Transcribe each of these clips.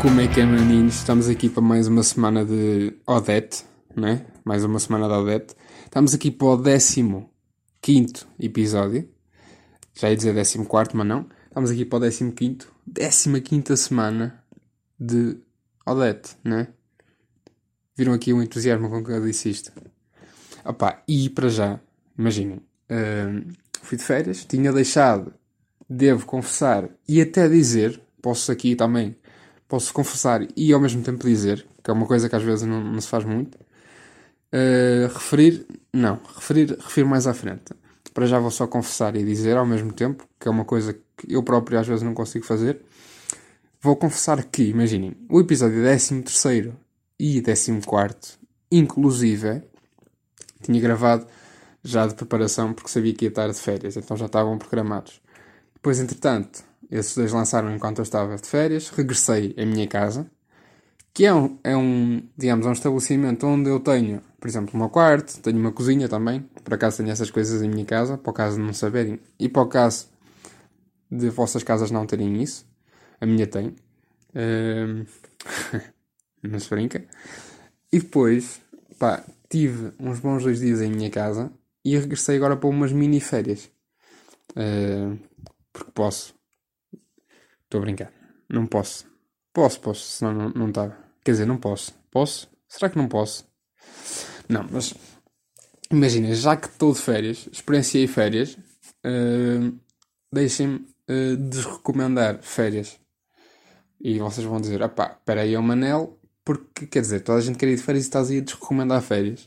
Como é que é, meninos? Estamos aqui para mais uma semana de Odete, né? Mais uma semana de Odete. Estamos aqui para o 15 episódio. Já ia dizer 14, mas não. Estamos aqui para o 15, 15 semana de Odete, né? Viram aqui o entusiasmo com que eu disse isto? Opa, e para já, imaginem, uh, fui de férias, tinha deixado, devo confessar e até dizer, posso aqui também, posso confessar e ao mesmo tempo dizer, que é uma coisa que às vezes não, não se faz muito, uh, referir, não, referir, refiro mais à frente. Para já vou só confessar e dizer ao mesmo tempo, que é uma coisa que eu próprio às vezes não consigo fazer. Vou confessar que, imaginem, o episódio 13 e 14, inclusive, tinha gravado já de preparação porque sabia que ia estar de férias, então já estavam programados. Depois, entretanto, esses dois lançaram enquanto eu estava de férias, regressei à minha casa, que é um, é um digamos, é um estabelecimento onde eu tenho, por exemplo, um quarto, tenho uma cozinha também, por acaso tenho essas coisas em minha casa, para o caso de não saberem, e para o caso de vossas casas não terem isso, a minha tem. Um... não se brinca. E depois, pá, tive uns bons dois dias em minha casa e regressei agora para umas mini férias. Uh, porque posso. Estou a brincar. Não posso. Posso, posso, senão não estava. Quer dizer, não posso. Posso? Será que não posso? Não, mas imagina, já que estou de férias, experienciei férias, uh, deixem-me uh, desrecomendar férias. E vocês vão dizer, ah pá, espera aí, é o Manel, porque, quer dizer, toda a gente quer ir de férias e estás aí a desrecomendar férias.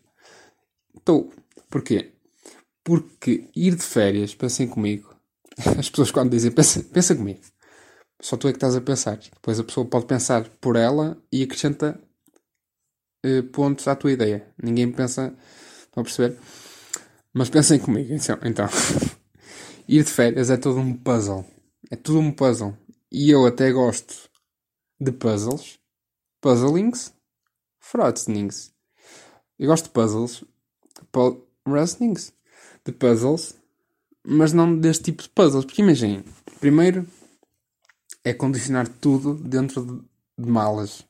Estou. Porquê? Porque ir de férias, pensem comigo. As pessoas quando dizem, pensa, pensa comigo. Só tu é que estás a pensar. Depois a pessoa pode pensar por ela e acrescenta uh, pontos à tua ideia. Ninguém pensa. Estão a perceber? Mas pensem comigo. Então, então. ir de férias é todo um puzzle. É tudo um puzzle. E eu até gosto de puzzles puzzlings, fraudstings. Eu gosto de puzzles, puzzlings, de puzzles, mas não deste tipo de puzzles. Porque imaginem, primeiro é condicionar tudo dentro de, malas.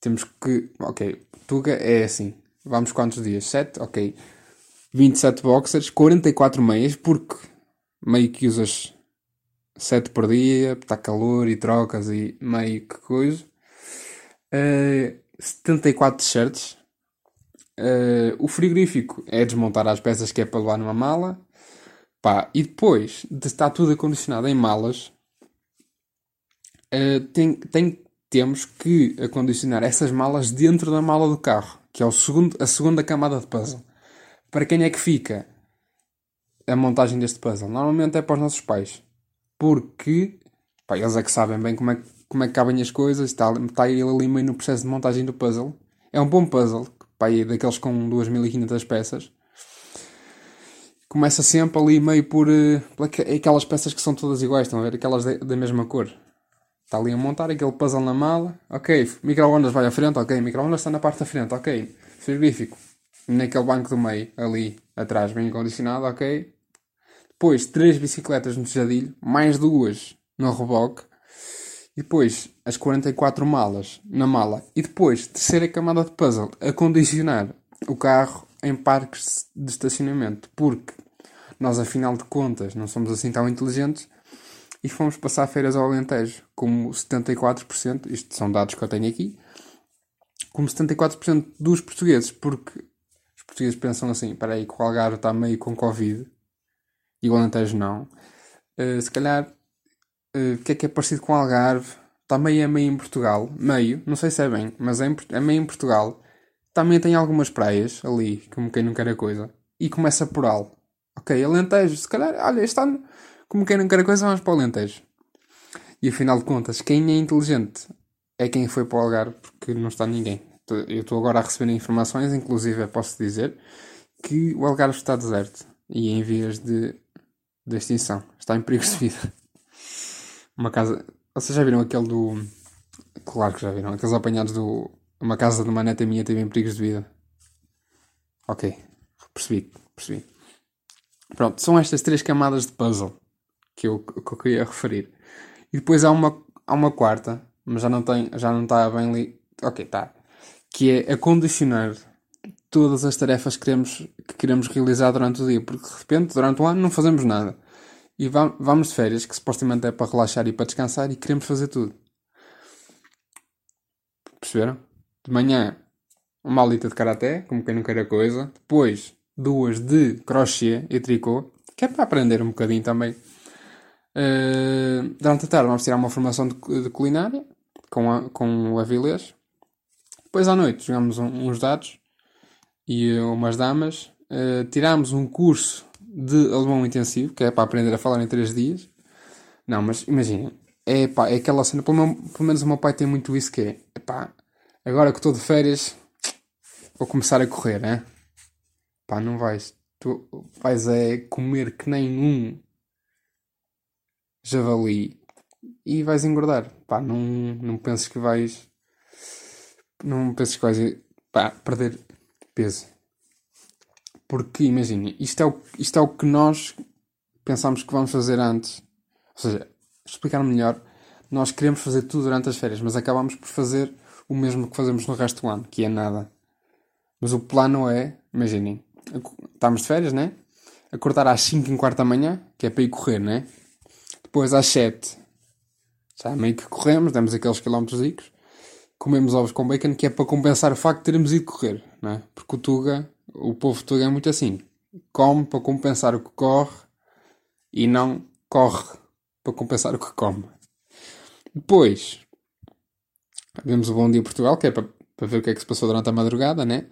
Temos que. Ok, Tuga é assim. Vamos quantos dias? 7? Ok. 27 boxers, 44 meias, porque meio que usas 7 por dia, está calor e trocas e meio que coisa. 74 t-shirts. Uh, o frigorífico é desmontar as peças que é para levar numa mala. Pá, e depois de estar tudo acondicionado em malas, uh, tem, tem, temos que acondicionar essas malas dentro da mala do carro, que é o segundo, a segunda camada de puzzle. Para quem é que fica a montagem deste puzzle? Normalmente é para os nossos pais. Porque pá, eles é que sabem bem como é como é que cabem as coisas, está, está ele ali meio no processo de montagem do puzzle. É um bom puzzle, pá, daqueles com 2500 peças. Começa sempre ali meio por, por aquelas peças que são todas iguais, estão a ver? Aquelas de, da mesma cor. Está ali a montar aquele puzzle na mala. Ok, micro-ondas vai à frente, ok, micro-ondas está na parte da frente, ok. Frigorífico, naquele banco do meio, ali atrás, bem condicionado, ok. Depois, três bicicletas no tejadilho, mais duas no reboque e depois as 44 malas na mala. E depois, terceira camada de puzzle, a condicionar o carro em parques de estacionamento. Porque nós, afinal de contas, não somos assim tão inteligentes e fomos passar feiras ao Alentejo. Como 74%, isto são dados que eu tenho aqui, como 74% dos portugueses, porque os portugueses pensam assim: espera aí, que o Algarve está meio com Covid e o Alentejo não. Uh, se calhar uh, que é que é parecido com Algarve, também é meio em Portugal, meio, não sei se é bem, mas é, em, é meio em Portugal. Também tem algumas praias ali, como quem não quer a coisa. E começa por Al. Ok, Alentejo, se calhar, olha, este ano, como quem não quer a coisa, vamos para o Alentejo. E afinal de contas, quem é inteligente é quem foi para o Algarve, porque não está ninguém. Eu estou agora a receber informações, inclusive posso dizer, que o Algarve está deserto e em vias de, de extinção. Está em perigo de vida. Uma casa. Vocês já viram aquele do. Claro que já viram. Aqueles apanhados do. Uma casa de uma neta minha teve em perigos de vida. Ok. Percebi. Percebi. Pronto. São estas três camadas de puzzle que eu, que eu queria referir. E depois há uma, há uma quarta mas já não tem, já não está bem ali. Ok, tá. Que é acondicionar todas as tarefas que queremos, que queremos realizar durante o dia, porque de repente, durante o ano, não fazemos nada. E vamos de férias, que supostamente é para relaxar e para descansar, e queremos fazer tudo. Perceberam? De manhã, uma alita de karaté, como quem não quer a coisa. Depois, duas de crochê e tricô, que é para aprender um bocadinho também. Uh, durante a tarde vamos tirar uma formação de, de culinária com, a, com o Avilés. Depois à noite jogamos um, uns dados e umas damas. Uh, tiramos um curso de alemão intensivo, que é para aprender a falar em 3 dias. Não, mas imaginem, é, pá, é aquela cena, pelo, meu, pelo menos o meu pai tem muito isso que é, pá, agora que estou de férias, vou começar a correr, né? Pá, não vais. Tu vais é comer que nem um javali e vais engordar. Pá, não, não penses que vais. Não penses que vais pá, perder peso. Porque imagina, isto é, o, isto é o que nós pensamos que vamos fazer antes. Ou seja, explicar melhor, nós queremos fazer tudo durante as férias, mas acabamos por fazer o mesmo que fazemos no resto do ano, que é nada. Mas o plano é, imaginem, estamos de férias, né? Acordar às 5 e quarto da manhã, que é para ir correr, né? Depois às 7, já meio que corremos, damos aqueles quilómetros ricos. Comemos ovos com bacon, que é para compensar o facto de termos ido correr, né? Porque o Tuga, o povo Tuga é muito assim. Come para compensar o que corre e não corre para compensar o que come. Depois, vemos o Bom Dia Portugal, que é para, para ver o que é que se passou durante a madrugada, né?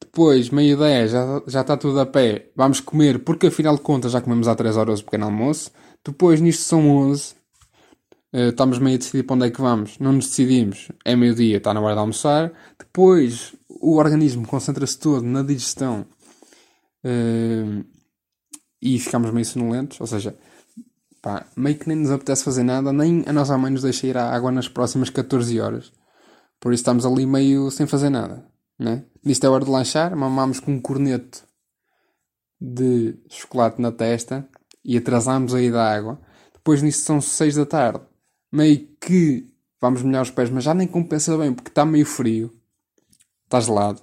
Depois, meio-dia, já, já está tudo a pé. Vamos comer, porque afinal de contas já comemos há 3 horas o pequeno almoço. Depois, nisto são 11. Uh, eh, estamos meio a decidir para onde é que vamos. Não nos decidimos. É meio-dia, está na hora de almoçar. Depois, o organismo concentra-se todo na digestão. Uh, e ficamos meio sonolentos. Ou seja, pá, meio que nem nos apetece fazer nada. Nem a nossa mãe nos deixa ir à água nas próximas 14 horas. Por isso estamos ali meio sem fazer nada. Né? Nisto é hora de lanchar, mamamos com um corneto de chocolate na testa e atrasamos aí da água. Depois nisto são 6 da tarde. Meio que vamos molhar os pés, mas já nem compensa bem porque está meio frio. Está gelado.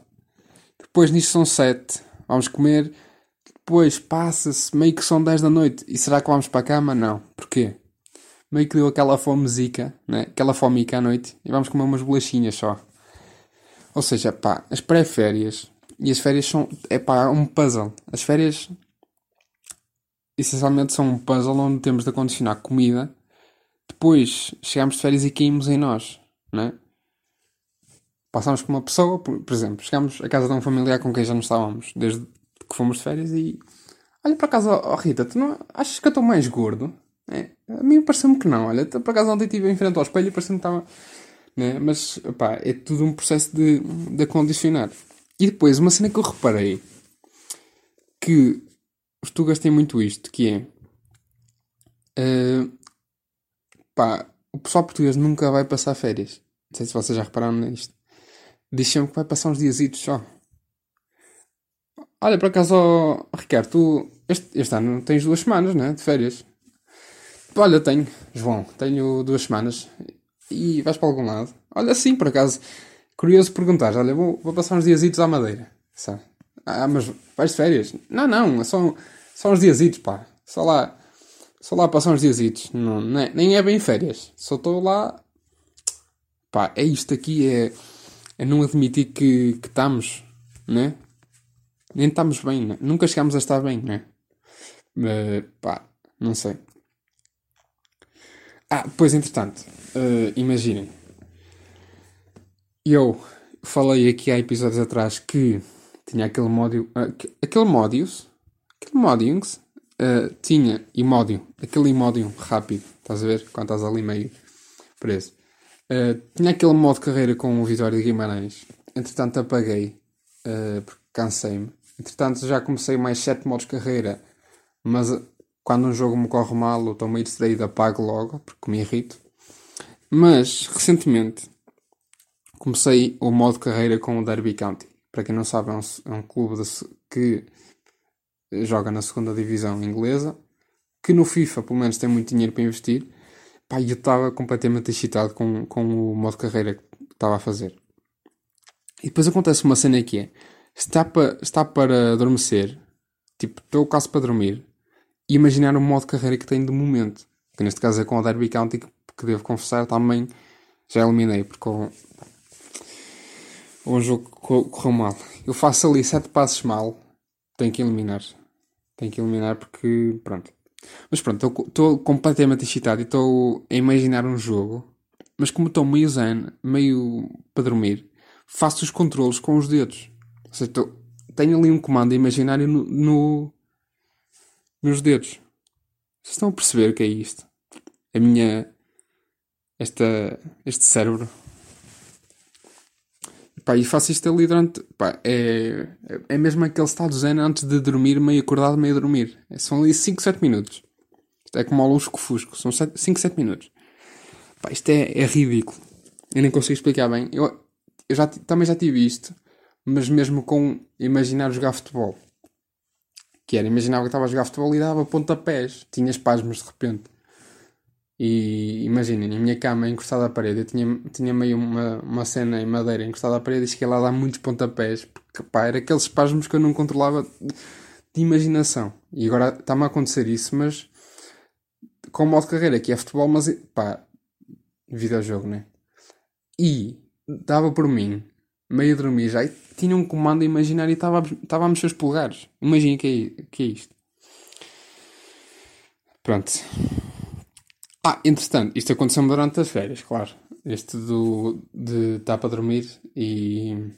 Depois nisto são 7. Vamos comer. Depois passa-se meio que são 10 da noite. E será que vamos para a cama? Não. Porquê? Meio que deu aquela fomezica, né? aquela fomica à noite. E vamos comer umas bolachinhas só. Ou seja, pá, as pré-férias e as férias são, é pá, um puzzle. As férias essencialmente são um puzzle onde temos de acondicionar comida. Depois chegamos de férias e caímos em nós, né? Passamos com uma pessoa, por, por exemplo, chegamos à casa de um familiar com quem já não estávamos desde que fomos de férias e olha para casa, oh Rita, tu não achas que eu estou mais gordo? É, a mim pareceu-me que não. Olha, por acaso ontem estive em frente ao espelho e pareceu-me que estava né? Mas, é tudo um processo de, de acondicionar. E depois, uma cena que eu reparei, que os tugas têm muito isto, que é... Uh, pá, o pessoal português nunca vai passar férias. Não sei se vocês já repararam nisto. Diz que vai passar uns dias só. Olha, por acaso, oh, Ricardo, tu este, este ano tens duas semanas, né? De férias. Olha, tenho, João, tenho duas semanas e vais para algum lado. Olha, sim, por acaso, curioso perguntar, olha, vou, vou passar uns diazitos à Madeira. Sabe? Ah, mas vais de férias? Não, não, é só, só uns diazitos, pá. Só lá, só lá passar uns diazitos. Não, não é, nem é bem férias. Só estou lá. Pá, é isto aqui, é, é não admitir que, que estamos, né? Nem estamos bem, né? Nunca chegamos a estar bem, né? Uh, pá, não sei. Ah, pois entretanto, uh, imaginem. Eu falei aqui há episódios atrás que tinha aquele módio. Uh, aquele módios. Aquele módios. Uh, tinha imódio. Aquele imódio rápido. Estás a ver? Quando estás ali meio preso. Uh, tinha aquele modo carreira com o Vitória de Guimarães. Entretanto apaguei. Uh, porque cansei-me. Entretanto já comecei mais 7 modos carreira. Mas quando um jogo me corre mal, eu estou meio distraído, apago logo, porque me irrito. Mas, recentemente, comecei o modo carreira com o Derby County. Para quem não sabe, é um, é um clube de, que joga na segunda divisão inglesa, que no FIFA, pelo menos, tem muito dinheiro para investir. Pá, eu estava completamente excitado com, com o modo carreira que estava a fazer. E depois acontece uma cena que é: está, pa, está para adormecer, tipo, estou caso para dormir, e imaginar o modo carreira que tenho de momento. Que neste caso é com o Derby County, que, que devo confessar também já eliminei, porque o, jogo correu mal. Eu faço ali sete passos mal, tenho que eliminar. Tenho que eliminar porque, pronto. Mas pronto, estou completamente excitado e estou a imaginar um jogo. Mas como estou meio zen, meio para dormir, faço os controles com os dedos. Ou seja, tô, tenho ali um comando imaginário no, no, nos dedos. Vocês estão a perceber o que é isto? A minha. Esta, este cérebro. Pá, e faço isto ali durante. Pá, é, é mesmo aquele estado zen antes de dormir, meio acordado, meio dormir. É, são ali 5, 7 minutos. É como ao lusco-fusco. São 5, 7 minutos. Pá, isto é, é ridículo. Eu nem consigo explicar bem. Eu, eu já, também já tive isto, mas mesmo com imaginar jogar futebol. Que era, imaginava que estava a jogar futebol e dava pontapés. Tinha espasmos de repente. E imaginem, a minha cama encostada à parede, eu tinha, tinha meio uma, uma cena em madeira encostada à parede e cheguei lá a dar muitos pontapés, porque pá, era aqueles espasmos que eu não controlava de imaginação. E agora está-me a acontecer isso, mas com o modo carreira, que é futebol, mas pá, videojogo, né? E dava por mim, meio a dormir já, e tinha um comando imaginário e estava a mexer os polegares. Imaginem que é, que é isto. Pronto. Ah, entretanto, isto aconteceu-me durante as férias, claro. Este do, de estar para dormir e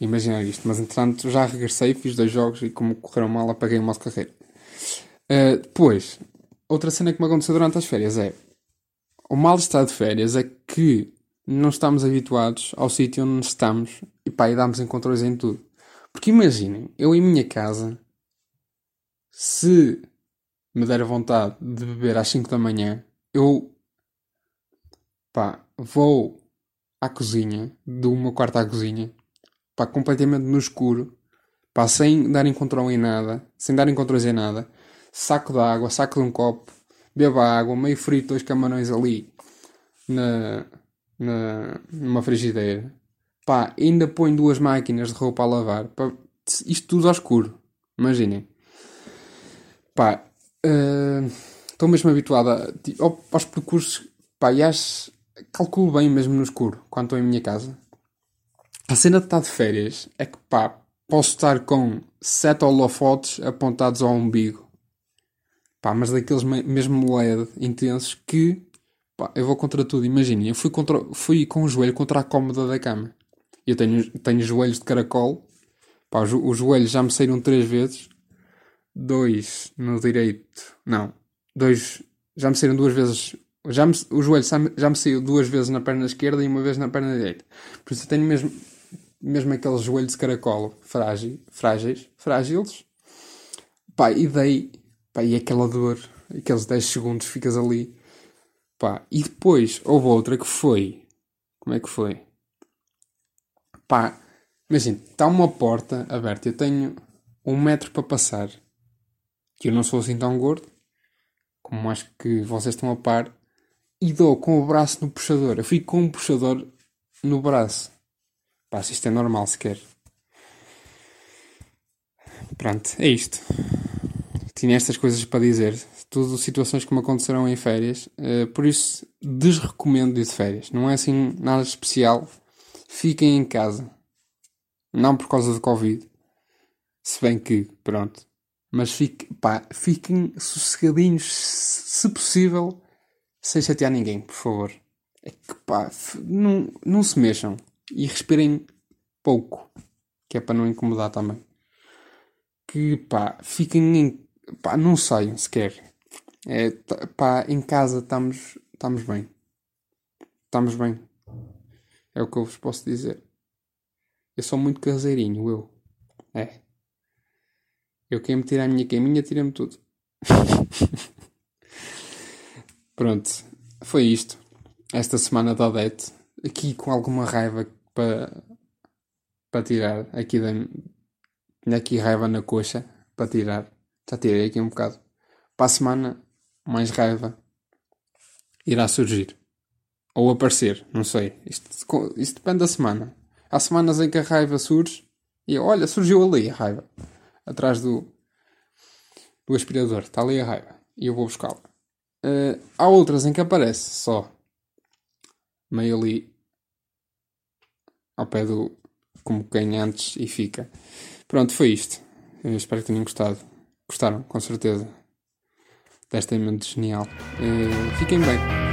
imaginar isto. Mas entretanto já regressei, fiz dois jogos e como correram mal apaguei o modo carreira. Uh, depois, outra cena que me aconteceu durante as férias é o mal estado de férias é que não estamos habituados ao sítio onde estamos e pá, e damos encontros em tudo. Porque imaginem, eu em minha casa, se me der a vontade de beber às 5 da manhã, eu pá, vou à cozinha, do meu quarto à cozinha, pá, completamente no escuro, pá, sem dar encontrão em nada, sem dar encontrões em nada, saco de água, saco de um copo, bebo água, meio frito dois camarões ali na, na, numa frigideira, pá, ainda ponho duas máquinas de roupa a lavar, pá, isto tudo ao escuro, imaginem, pá, uh, estou mesmo habituado a, tipo, aos percursos, pá, e acho, calculo bem mesmo no escuro, quando estou em minha casa. A cena de estar de férias é que, pá, posso estar com sete holofotes apontados ao umbigo. Pá, mas daqueles mesmo LED intensos que, pá, eu vou contra tudo. Imaginem, eu fui, contra, fui com o joelho contra a cómoda da cama. Eu tenho, tenho joelhos de caracol. Pá, os, os joelhos já me saíram três vezes. Dois no direito. Não, dois. Já me saíram duas vezes. Já me, o joelho já me saiu duas vezes na perna esquerda e uma vez na perna direita. Por isso eu tenho mesmo, mesmo aqueles joelhos de caracol frágil, frágeis, frágiles. Pá, e dei. Pá, e aquela dor, aqueles 10 segundos ficas ali. Pá, e depois houve outra que foi. Como é que foi? Pá, imagina, está uma porta aberta. Eu tenho um metro para passar. Que eu não sou assim tão gordo como acho que vocês estão a par, e dou com o braço no puxador. Eu fico com um puxador no braço. Pá, se isto é normal sequer. Pronto, é isto. Tinha estas coisas para dizer. Tudo situações que me aconteceram em férias. Uh, por isso, desrecomendo ir de férias. Não é assim nada especial. Fiquem em casa. Não por causa do Covid. Se bem que, pronto, mas fique, pá, fiquem sossegadinhos, se possível, sem chatear ninguém, por favor. É que pá, não, não se mexam e respirem pouco, que é para não incomodar também. Que pá, fiquem em. pá, não saiam sequer. É, pá, em casa estamos, estamos bem. Estamos bem. É o que eu vos posso dizer. Eu sou muito caseirinho, eu. É. Eu quem me tira a minha caminha, tira-me tudo. Pronto, foi isto. Esta semana da Odete. Aqui com alguma raiva para, para tirar. Aqui da, tinha aqui raiva na coxa para tirar. Já tirei aqui um bocado. Para a semana, mais raiva. irá surgir. Ou aparecer, não sei. Isto, isto depende da semana. Há semanas em que a raiva surge e olha, surgiu ali a raiva. Atrás do, do aspirador. Está ali a raiva. E eu vou buscá-la. Uh, há outras em que aparece só. Meio ali ao pé do. como quem antes e fica. Pronto, foi isto. Eu espero que tenham gostado. Gostaram, com certeza. Desta emenda genial. Uh, fiquem bem.